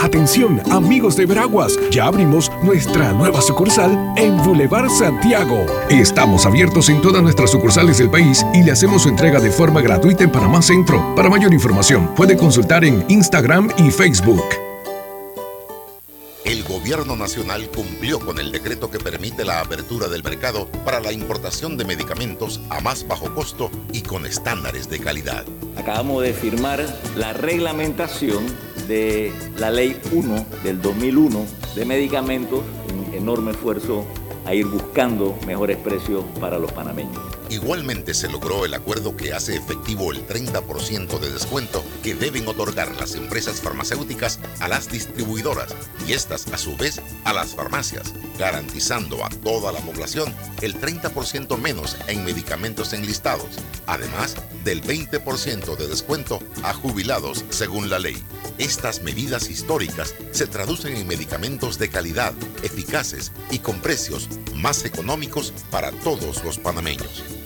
Atención, amigos de Veraguas, ya abrimos nuestra nueva sucursal en Boulevard Santiago. Estamos abiertos en todas nuestras sucursales del país y le hacemos su entrega de forma gratuita en Panamá Centro. Para mayor información, puede consultar en Instagram y Facebook. El gobierno nacional cumplió con el decreto que permite la apertura del mercado para la importación de medicamentos a más bajo costo y con estándares de calidad. Acabamos de firmar la reglamentación de la ley 1 del 2001 de medicamentos, un enorme esfuerzo a ir buscando mejores precios para los panameños. Igualmente se logró el acuerdo que hace efectivo el 30% de descuento que deben otorgar las empresas farmacéuticas a las distribuidoras y estas a su vez a las farmacias, garantizando a toda la población el 30% menos en medicamentos enlistados, además del 20% de descuento a jubilados según la ley. Estas medidas históricas se traducen en medicamentos de calidad, eficaces y con precios más económicos para todos los panameños.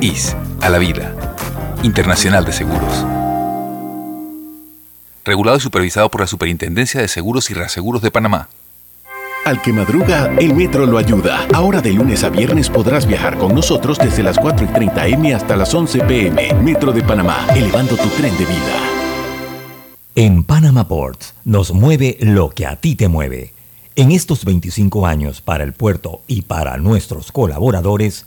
IS a la vida. Internacional de Seguros. Regulado y supervisado por la Superintendencia de Seguros y Reaseguros de Panamá. Al que madruga, el metro lo ayuda. Ahora de lunes a viernes podrás viajar con nosotros desde las 4 y 30 M hasta las 11 PM. Metro de Panamá, elevando tu tren de vida. En Panama Ports nos mueve lo que a ti te mueve. En estos 25 años para el puerto y para nuestros colaboradores,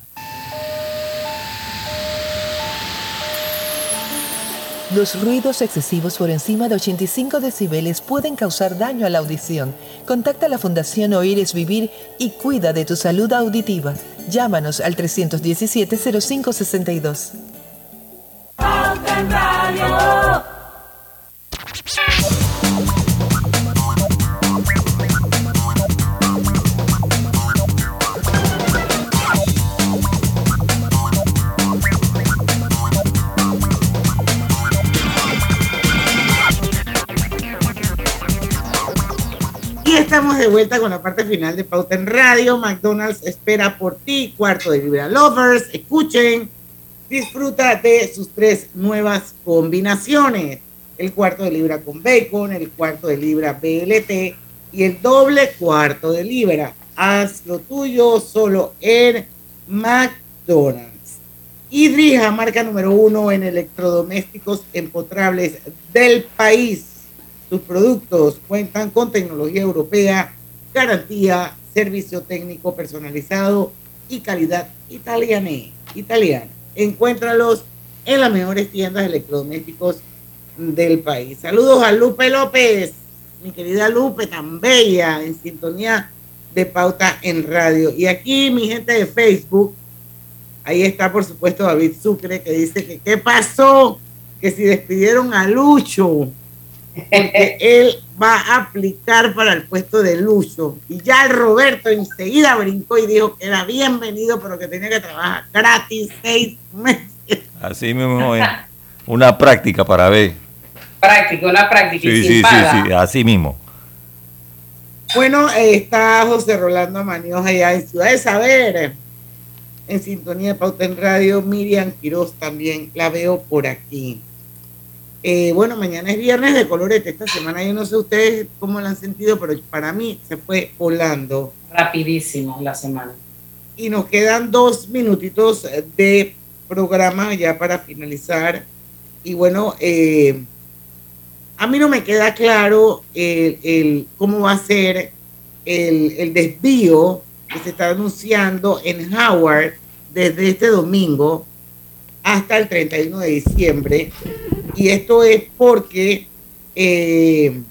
Los ruidos excesivos por encima de 85 decibeles pueden causar daño a la audición. Contacta a la Fundación Oír es Vivir y cuida de tu salud auditiva. Llámanos al 317-0562. Estamos de vuelta con la parte final de Pauta en Radio. McDonald's espera por ti, cuarto de libra lovers. Escuchen, disfruta de sus tres nuevas combinaciones. El cuarto de libra con bacon, el cuarto de libra BLT y el doble cuarto de libra. Haz lo tuyo solo en McDonald's. Idrija, marca número uno en electrodomésticos empotrables del país. Sus productos cuentan con tecnología europea, garantía, servicio técnico personalizado y calidad italiana. italiana. Encuéntralos en las mejores tiendas de electrodomésticos del país. Saludos a Lupe López, mi querida Lupe, tan bella, en sintonía de pauta en radio. Y aquí mi gente de Facebook, ahí está por supuesto David Sucre, que dice que qué pasó, que si despidieron a Lucho porque él va a aplicar para el puesto de Lucho. Y ya el Roberto enseguida brincó y dijo que era bienvenido, pero que tenía que trabajar gratis seis meses. Así mismo es. Una práctica para ver. Práctica, una práctica. y Sí, sin sí, sí, paga. sí, así mismo. Bueno, eh, está José Rolando Amañoz allá en Ciudad de Saber, en sintonía de Pauta en Radio. Miriam Quiroz también la veo por aquí. Eh, bueno, mañana es viernes de colorete. Esta semana yo no sé ustedes cómo la han sentido, pero para mí se fue volando. Rapidísimo la semana. Y nos quedan dos minutitos de programa ya para finalizar. Y bueno, eh, a mí no me queda claro el, el- cómo va a ser el, el desvío que se está anunciando en Howard desde este domingo hasta el 31 de diciembre. Y esto es porque eh,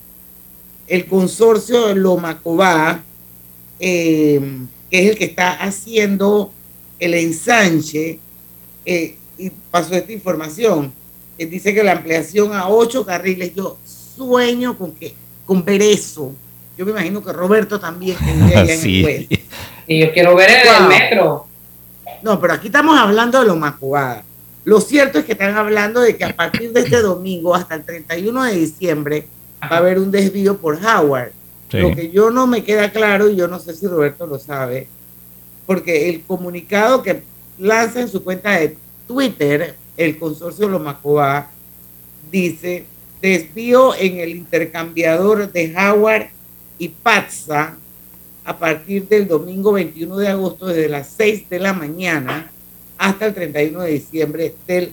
el consorcio de Lomacobá, eh, que es el que está haciendo el ensanche, eh, y pasó esta información. Eh, dice que la ampliación a ocho carriles, yo sueño con que con ver eso. Yo me imagino que Roberto también que vive allá en el Sí. Y yo quiero ver el, Wow. metro. No, pero aquí estamos hablando de lo macubada. Lo cierto es que están hablando de que a partir de este domingo hasta el 31 de diciembre va a haber un desvío por Howard. Sí. Lo que yo no me queda claro, y yo no sé si Roberto lo sabe, porque el comunicado que lanza en su cuenta de Twitter el consorcio Lomacobá dice desvío en el intercambiador de Howard y Patsa a partir del domingo 21 de agosto desde las 6 de la mañana hasta el 31 de diciembre del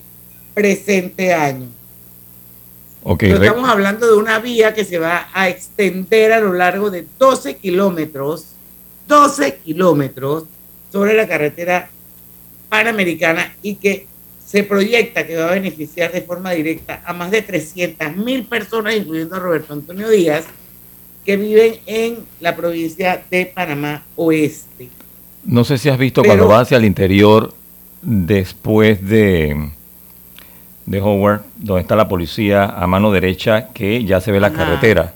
presente año. Ok, Pero re- estamos hablando de una vía que se va a extender a lo largo de 12 kilómetros, 12 kilómetros sobre la carretera panamericana y que se proyecta que va a beneficiar de forma directa a más de 300 mil personas, incluyendo a Roberto Antonio Díaz, que viven en la provincia de Panamá Oeste. no sé si has visto Pero- cuando vas hacia el interior después de, de Howard, donde está la policía a mano derecha, que ya se ve la Ajá. carretera.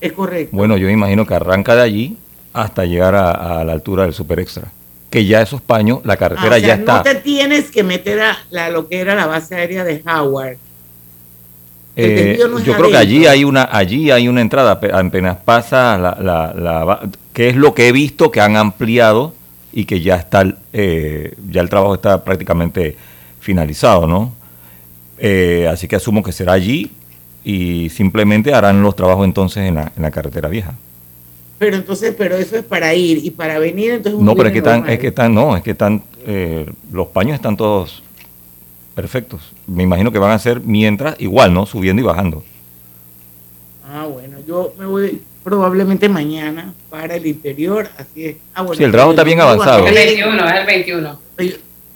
Es correcto. Bueno, yo imagino que arranca de allí hasta llegar a, a la altura del Super Extra. Que ya esos paños, la Ah, carretera o sea, ya está. No te tienes que meter a la, lo que era la base aérea de Howard. Eh, no yo creo que allí hay una allí hay una entrada, pe- apenas pasa la, la, la que es lo que he visto que han ampliado y que ya está el, eh, ya el trabajo está prácticamente finalizado, ¿no? Eh, así que asumo que será allí y simplemente harán los trabajos entonces en la, en la carretera vieja. Pero entonces, pero eso es para ir y para venir, entonces No, pero es que están, es que están, no, es que están, eh, los paños están todos perfectos. Me imagino que van a ser mientras, igual, ¿no? Subiendo y bajando. Ah, bueno, yo me voy probablemente mañana para el interior, así es. Ah, bueno, Sí, el trabajo está bien avanzado. El llegue- 21, es el 21.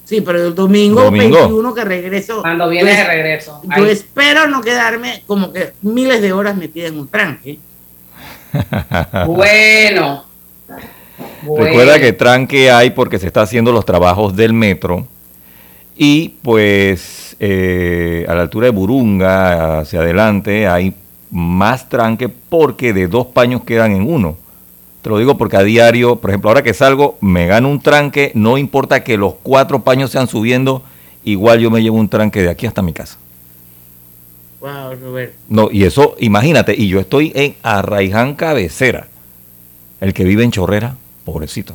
Sí, pero el domingo, Domingo. 21 que regreso. Cuando vienes de es- regreso. Yo espero no quedarme como que miles de horas metida en un tranque. Bueno. Recuerda que tranque hay porque se está haciendo los trabajos del metro y pues eh, a la altura de Burunga, hacia adelante, hay más tranque porque de dos paños quedan en uno. Te lo digo porque a diario, por ejemplo, ahora que salgo, me gano un tranque, no importa que los cuatro paños sean subiendo, igual yo me llevo un tranque de aquí hasta mi casa. Wow, Roberto. No, y eso, imagínate, y yo estoy en Arraiján Cabecera. El que vive en Chorrera, pobrecito.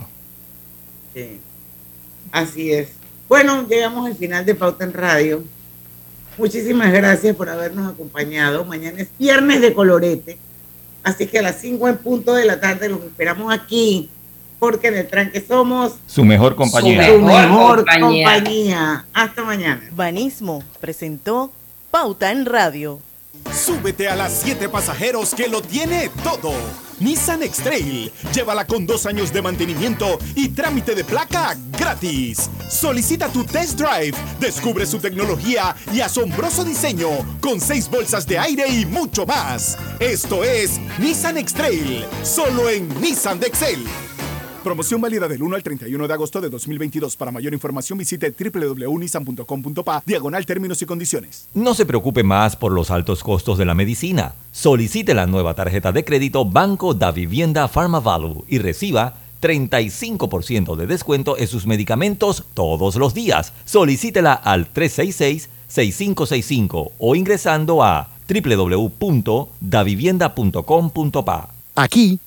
Sí. Así es. Bueno, llegamos al final de Pauta en Radio. Muchísimas gracias por habernos acompañado. Mañana es viernes de colorete. Así que a las 5 en punto de la tarde los esperamos aquí. Porque en el tranque somos Su mejor compañía. su mejor compañía. Hasta mañana. Banismo presentó Pauta en Radio. Súbete a las 7 pasajeros que lo tiene todo. Nissan X-Trail. Llévala con dos años de mantenimiento y trámite de placa gratis. Solicita tu test drive. Descubre su tecnología y asombroso diseño con seis bolsas de aire y mucho más. Esto es Nissan X-Trail. Solo en Nissan de Excel. Promoción válida del 1 al 31 de agosto de 2022. Para mayor información visite www.nissan.com.pa diagonal términos y condiciones. No se preocupe más por los altos costos de la medicina. Solicite la nueva tarjeta de crédito Banco da Vivienda PharmaValue y reciba 35% de descuento en sus medicamentos todos los días. Solicítela al 366-6565 o ingresando a www.davivienda.com.pa. Aquí